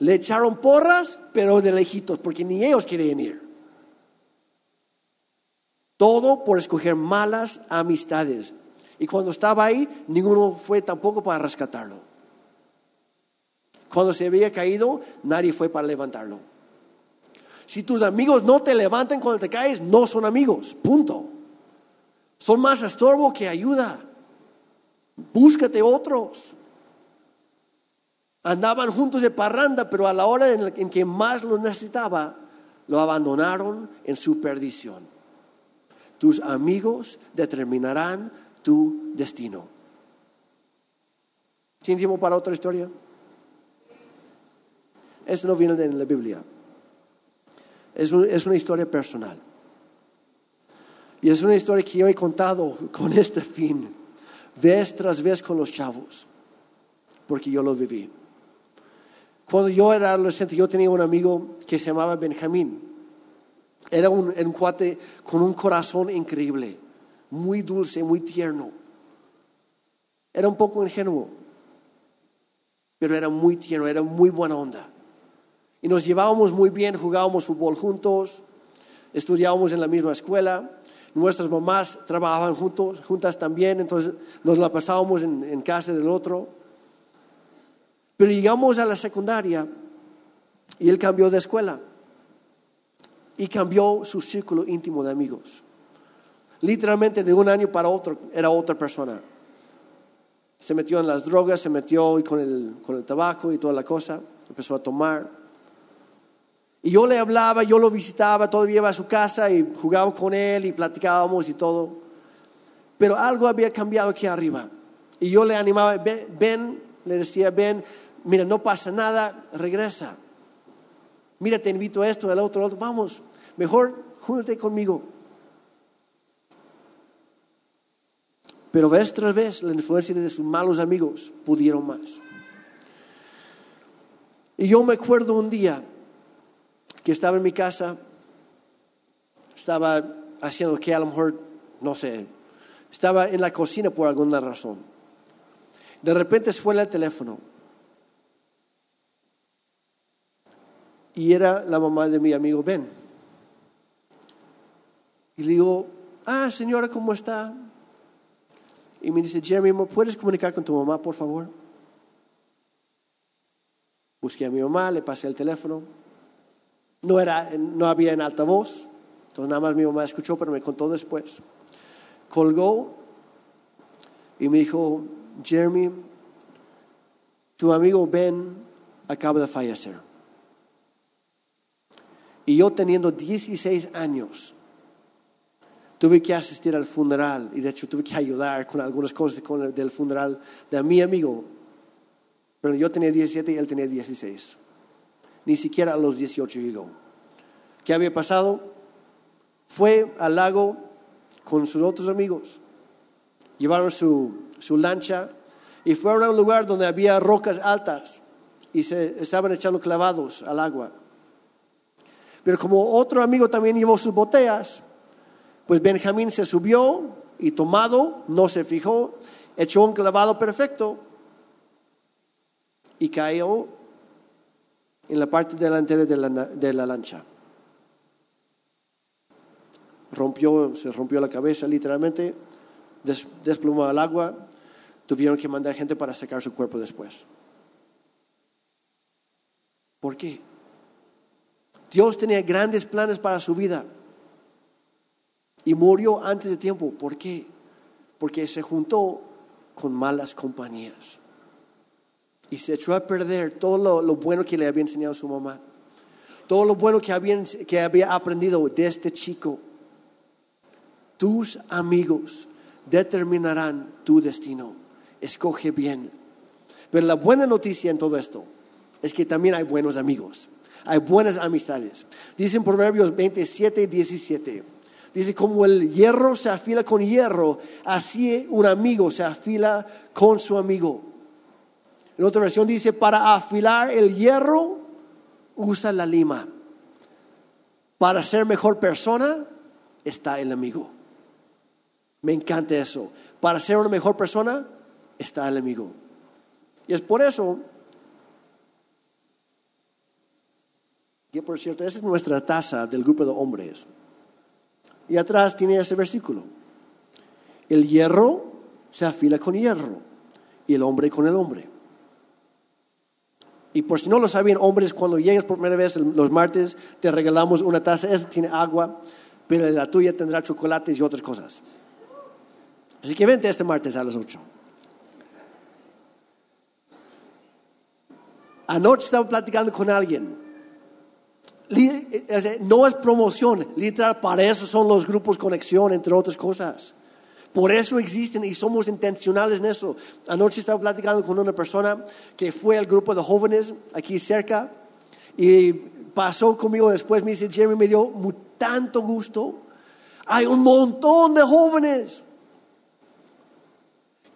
Le echaron porras, pero de lejitos, porque ni ellos querían ir. Todo por escoger malas amistades. Y cuando estaba ahí, ninguno fue tampoco para rescatarlo. Cuando se había caído, nadie fue para levantarlo. Si tus amigos no te levantan cuando te caes, no son amigos. Punto. Son más estorbo que ayuda. Búscate otros. Andaban juntos de parranda, pero a la hora en que más lo necesitaba, lo abandonaron en su perdición. Tus amigos determinarán tu destino. ¿Tiene tiempo para otra historia? Esto no viene de la Biblia. Es, es una historia personal. Y es una historia que yo he contado con este fin, vez tras vez con los chavos, porque yo lo viví. Cuando yo era adolescente, yo tenía un amigo que se llamaba Benjamín. Era un, un cuate con un corazón increíble, muy dulce, muy tierno. Era un poco ingenuo, pero era muy tierno, era muy buena onda. Y nos llevábamos muy bien, jugábamos fútbol juntos, estudiábamos en la misma escuela, nuestras mamás trabajaban juntos, juntas también, entonces nos la pasábamos en, en casa del otro. Pero llegamos a la secundaria y él cambió de escuela y cambió su círculo íntimo de amigos. Literalmente de un año para otro era otra persona. Se metió en las drogas, se metió con el, con el tabaco y toda la cosa, empezó a tomar. Y yo le hablaba, yo lo visitaba, todavía iba a su casa y jugaba con él y platicábamos y todo. Pero algo había cambiado aquí arriba. Y yo le animaba, ven, le decía, ven, mira, no pasa nada, regresa. Mira, te invito a esto, al otro, otro, vamos, mejor júntate conmigo. Pero vez tras vez la influencia de sus malos amigos pudieron más. Y yo me acuerdo un día que estaba en mi casa, estaba haciendo que a lo mejor, no sé, estaba en la cocina por alguna razón. De repente suena el teléfono. Y era la mamá de mi amigo Ben. Y le digo, ah, señora, ¿cómo está? Y me dice, Jeremy, ¿puedes comunicar con tu mamá, por favor? Busqué a mi mamá, le pasé el teléfono. No, era, no había en altavoz, entonces nada más mi mamá escuchó, pero me contó después. Colgó y me dijo, Jeremy, tu amigo Ben acaba de fallecer. Y yo teniendo 16 años, tuve que asistir al funeral y de hecho tuve que ayudar con algunas cosas con del funeral de mi amigo. Pero yo tenía 17 y él tenía 16. Ni siquiera a los 18 llegó. ¿Qué había pasado? Fue al lago con sus otros amigos. Llevaron su, su lancha y fueron a un lugar donde había rocas altas y se estaban echando clavados al agua. Pero como otro amigo también llevó sus botellas, pues Benjamín se subió y tomado, no se fijó, echó un clavado perfecto y cayó en la parte delantera de la, de la lancha. Rompió, se rompió la cabeza literalmente, desplumó al agua, tuvieron que mandar gente para sacar su cuerpo después. ¿Por qué? Dios tenía grandes planes para su vida y murió antes de tiempo. ¿Por qué? Porque se juntó con malas compañías y se echó a perder todo lo, bueno que le había enseñado su mamá, todo lo bueno que, que había aprendido de este chico. Tus amigos determinarán tu destino escoge bien. Pero la buena noticia en todo esto es que también hay buenos amigos, hay buenas amistades. Dicen Proverbios 27, 17. Dice, como el hierro se afila con hierro, así un amigo se afila con su amigo. En otra versión dice, para afilar el hierro, usa la lima. Para ser mejor persona, está el amigo. Me encanta eso. Para ser una mejor persona, está el amigo. Y es por eso que, por cierto, esa es nuestra taza del grupo de hombres. Y atrás tiene ese versículo. El hierro se afila con hierro y el hombre con el hombre. Y por si no lo sabían, hombres, cuando llegues por primera vez los martes, te regalamos una taza. Esa tiene agua, pero la tuya tendrá chocolates y otras cosas. Así que vente este martes a las 8. Anoche estaba platicando con alguien. Eh, no es promoción, literal, para eso son los grupos conexión, entre otras cosas. Por eso existen y somos intencionales en eso. Anoche estaba platicando con una persona que fue al grupo de jóvenes aquí cerca y pasó conmigo después. Me dice, Jeremy, me dio tanto gusto. Hay un montón de jóvenes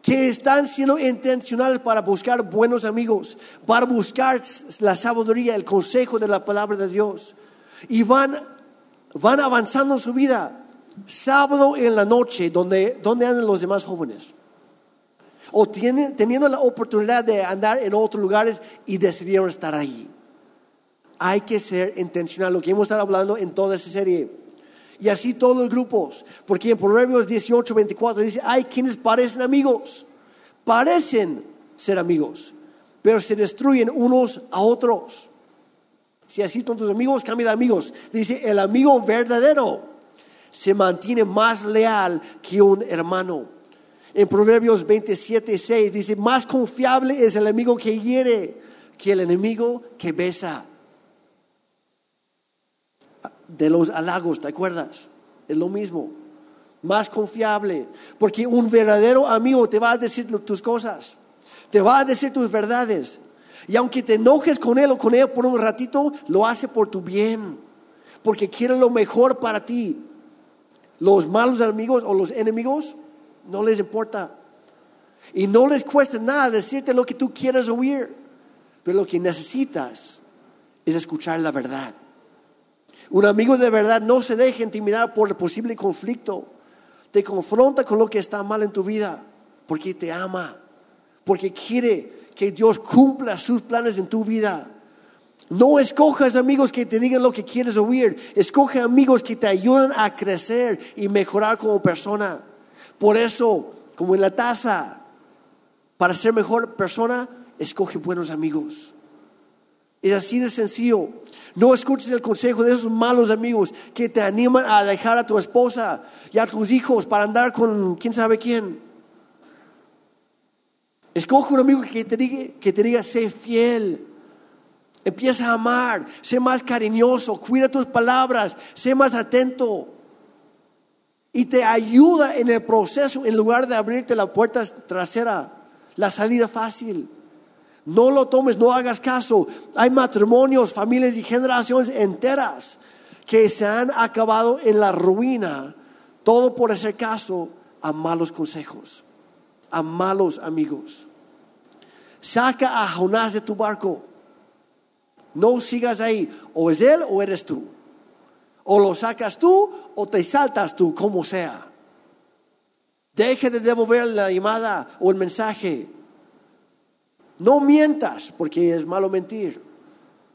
que están siendo intencionales para buscar buenos amigos, para buscar la sabiduría, el consejo de la palabra de Dios. Y van, van avanzando en su vida. Sábado en la noche, donde, donde andan los demás jóvenes. O tienen, teniendo la oportunidad de andar en otros lugares y decidieron estar ahí. Hay que ser intencional, lo que hemos estado hablando en toda esa serie. Y así todos los grupos. Porque en Proverbios 18, 24 dice, hay quienes parecen amigos, parecen ser amigos, pero se destruyen unos a otros. Si así son tus amigos, cambia de amigos. Dice, el amigo verdadero se mantiene más leal que un hermano. En Proverbios 27, 6 dice, más confiable es el amigo que hiere que el enemigo que besa de los halagos, ¿te acuerdas? Es lo mismo, más confiable, porque un verdadero amigo te va a decir tus cosas, te va a decir tus verdades, y aunque te enojes con él o con ella por un ratito, lo hace por tu bien, porque quiere lo mejor para ti. Los malos amigos o los enemigos No les importa. Y no les cuesta nada decirte lo que tú quieres oír. Pero lo que necesitas es escuchar la verdad. Un amigo de verdad no se deja intimidar por el posible conflicto. Te confronta con lo que está mal en tu vida porque te ama, porque quiere que Dios cumpla sus planes en tu vida. No escojas amigos que te digan lo que quieres oír. Escoge amigos que te ayuden a crecer y mejorar como persona. Por eso, como en la taza, para ser mejor persona, escoge buenos amigos. Es así de sencillo. No escuches el consejo de esos malos amigos que te animan a dejar a tu esposa y a tus hijos para andar con quién sabe quién. Escoge un amigo que te diga, que te diga sé fiel. Empieza a amar, sé más cariñoso, cuida tus palabras, sé más atento. Y te ayuda en el proceso en lugar de abrirte la puerta trasera, la salida fácil. No lo tomes, no hagas caso. Hay matrimonios, familias y generaciones enteras que se han acabado en la ruina, todo por hacer caso a malos consejos, a malos amigos. Saca a Jonás de tu barco. No sigas ahí. O es él o eres tú. O lo sacas tú o te saltas tú, como sea. Deje de devolver la llamada o el mensaje. No mientas, porque es malo mentir,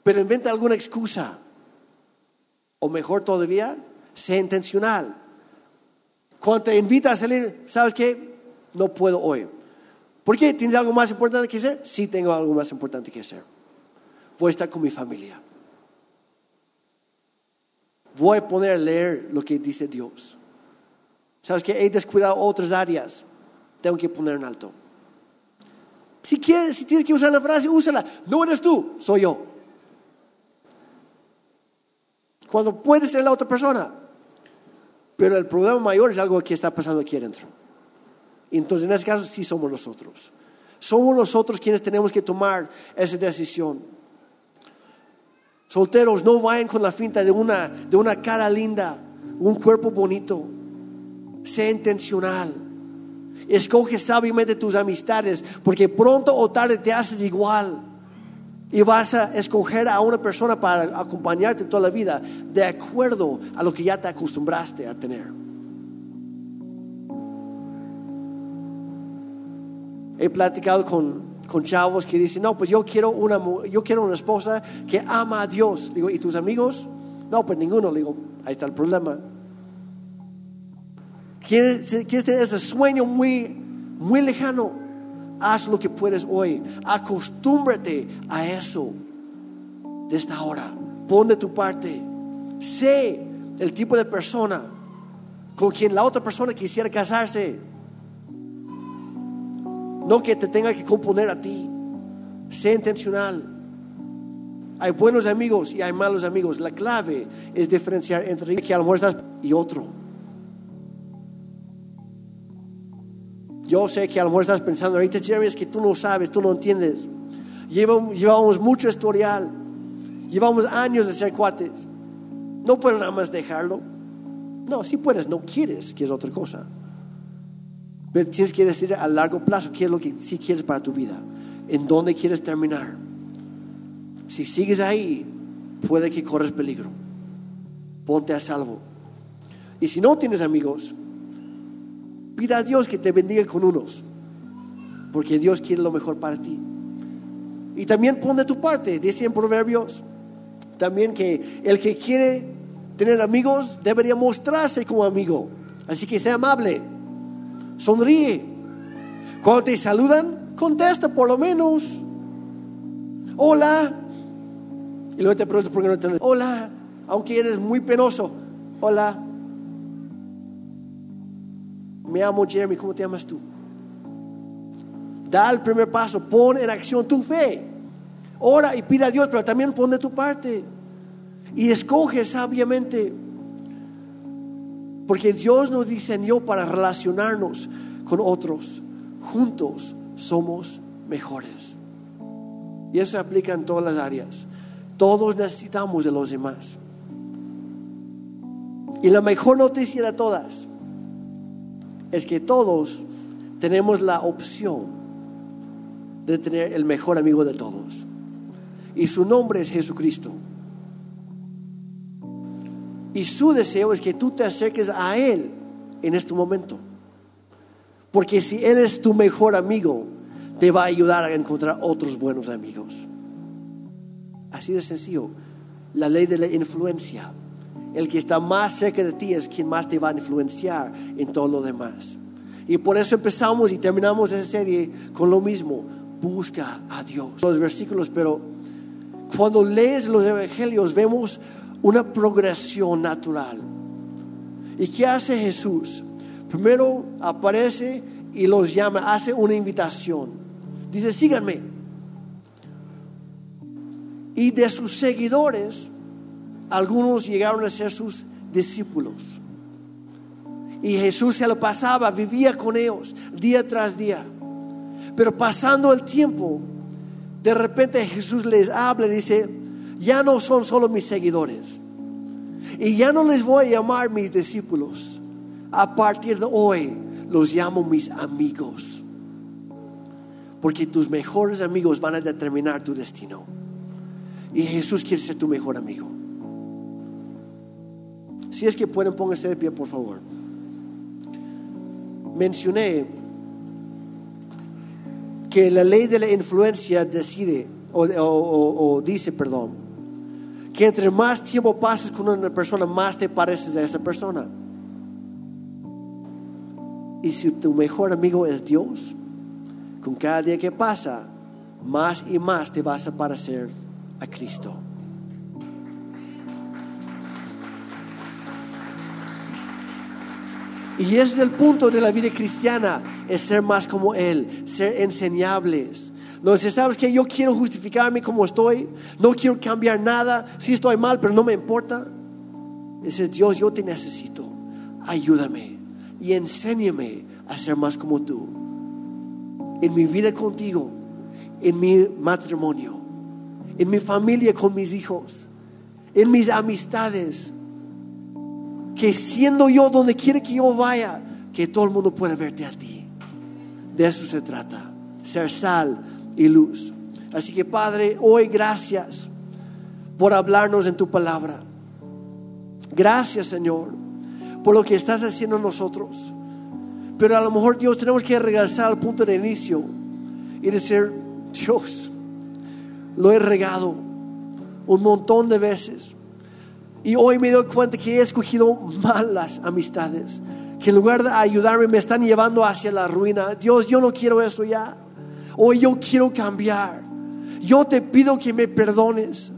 pero inventa alguna excusa. O mejor todavía, sea intencional. Cuando te invita a salir, ¿sabes qué? No puedo hoy. ¿Por qué? ¿Tienes algo más importante que hacer? Sí, tengo algo más importante que hacer. Voy a estar con mi familia. Voy a poner a leer lo que dice Dios. ¿Sabes que He descuidado otras áreas. Tengo que poner en alto. Si tienes que usar la frase, úsala. No eres tú, soy yo. Cuando puede ser la otra persona. Pero el problema mayor es algo que está pasando aquí adentro. Entonces, en ese caso, sí somos nosotros. Somos nosotros quienes tenemos que tomar esa decisión. Solteros, no vayan con la finta de una, de una cara linda, un cuerpo bonito. Sé intencional. Escoge sabiamente tus amistades, porque pronto o tarde te haces igual. Y vas a escoger a una persona para acompañarte toda la vida, de acuerdo a lo que ya te acostumbraste a tener. He platicado con, con chavos que dicen, no, pues yo quiero una, yo quiero una esposa que ama a Dios. Digo, ¿y tus amigos? No, pues ninguno. Digo, ahí está el problema. ¿Quieres, tener ese sueño muy, muy lejano? Haz lo que puedes hoy. Acostúmbrate a eso de esta hora. Pon de tu parte. Sé el tipo de persona con quien la otra persona quisiera casarse. No que te tenga que componer a ti. Sé intencional. Hay buenos amigos y hay malos amigos. La clave es diferenciar entre que a lo mejor estás y otro. Yo sé que a lo mejor estás pensando ahorita, Jeremy, es que tú no sabes, tú no entiendes. Llevamos, mucho historial, llevamos años de ser cuates. No puedo nada más dejarlo. No, si puedes, no quieres, que es otra cosa. Pero tienes que decir a largo plazo qué es lo que sí quieres para tu vida, en dónde quieres terminar. Si sigues ahí, puede que corres peligro. Ponte a salvo. Y si no tienes amigos, Pida a Dios que te bendiga con unos, porque Dios quiere lo mejor para ti. Y también pon de tu parte, dice en Proverbios, también que el que quiere tener amigos debería mostrarse como amigo. Así que sea amable, sonríe. Cuando te saludan, contesta por lo menos. Hola. Y luego te preguntas por qué no te Hola, aunque eres muy penoso. Hola. Me amo Jeremy, ¿cómo te llamas tú? Da el primer paso, pon en acción tu fe. Ora y pide a Dios, pero también pon de tu parte. Y escoge sabiamente. Porque Dios nos diseñó para relacionarnos con otros. Juntos somos mejores. Y eso se aplica en todas las áreas. Todos necesitamos de los demás. Y la mejor noticia de todas es que todos tenemos la opción de tener el mejor amigo de todos. Y su nombre es Jesucristo. Y su deseo es que tú te acerques a Él en este momento. Porque si Él es tu mejor amigo, te va a ayudar a encontrar otros buenos amigos. Así de sencillo. La ley de la influencia. El que está más cerca de ti es quien más te va a influenciar en todo lo demás. Y por eso empezamos y terminamos esa serie con lo mismo. Busca a Dios. Los versículos, pero cuando lees los evangelios vemos una progresión natural. ¿Y qué hace Jesús? Primero aparece y los llama, hace una invitación. Dice, síganme. Y de sus seguidores, algunos llegaron a ser sus discípulos. Y Jesús se lo pasaba, vivía con ellos día tras día. Pero pasando el tiempo, de repente Jesús les habla y dice, ya no son solo mis seguidores. Y ya no les voy a llamar mis discípulos. A partir de hoy los llamo mis amigos. Porque tus mejores amigos van a determinar tu destino. Y Jesús quiere ser tu mejor amigo. Si es que pueden, pónganse de pie, por favor. Mencioné que la ley de la influencia decide, o, o dice, perdón, que entre más tiempo pases con una persona, más te pareces a esa persona. Y si tu mejor amigo es Dios, con cada día que pasa, más y más te vas a parecer a Cristo. Y ese es el punto de la vida cristiana, es ser más como Él, ser enseñables. No sé, sabes que yo quiero justificarme como estoy, no quiero cambiar nada, si estoy mal, pero no me importa. Dice Dios, yo te necesito, ayúdame y enséñame a ser más como tú. En mi vida contigo, en mi matrimonio, en mi familia con mis hijos, en mis amistades, que siendo yo donde quiere que yo vaya, que todo el mundo pueda verte a ti. De eso se trata, ser sal y luz. Así que Padre, hoy gracias por hablarnos en tu palabra. Gracias Señor por lo que estás haciendo nosotros. Pero a lo mejor Dios tenemos que regresar al punto de inicio y decir, Dios, lo he regado un montón de veces. Y hoy me doy cuenta que he escogido malas amistades, que en lugar de ayudarme me están llevando hacia la ruina. Dios, yo no quiero eso ya. Hoy yo quiero cambiar. Yo te pido que me perdones,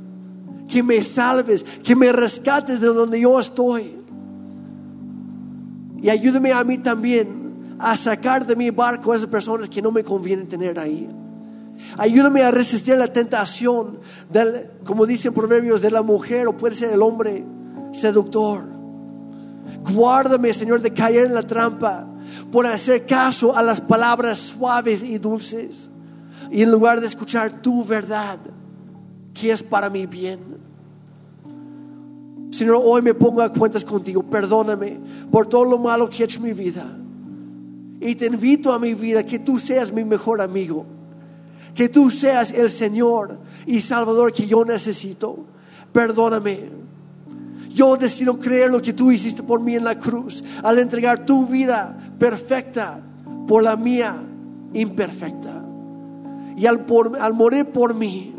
que me salves, que me rescates de donde yo estoy. Y ayúdame a mí también a sacar de mi barco a esas personas que no me conviene tener ahí. Ayúdame a resistir la tentación, del, como dicen proverbios, de la mujer o puede ser el hombre seductor. Guárdame, Señor, de caer en la trampa por hacer caso a las palabras suaves y dulces. Y en lugar de escuchar tu verdad, que es para mi bien. Señor, hoy me pongo a cuentas contigo. Perdóname por todo lo malo que he hecho en mi vida. Y te invito a mi vida que tú seas mi mejor amigo que tú seas el Señor y Salvador que yo necesito. Perdóname. Yo decido creer lo que tú hiciste por mí en la cruz al entregar tu vida perfecta por la mía imperfecta. Y al, al morir por mí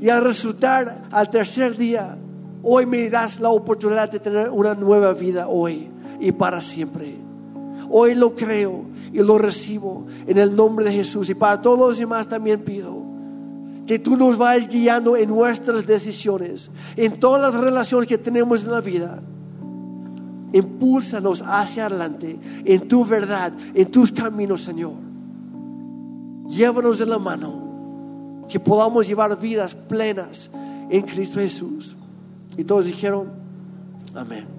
y al resultar al tercer día, hoy me das la oportunidad de tener una nueva vida hoy y para siempre. Hoy lo creo y lo recibo en el nombre de Jesús. Y para todos los demás también pido que tú nos vayas guiando en nuestras decisiones, en todas las relaciones que tenemos en la vida. Impúlsanos hacia adelante en tu verdad, en tus caminos, Señor. Llévanos de la mano, que podamos llevar vidas plenas en Cristo Jesús. Y todos dijeron, amén.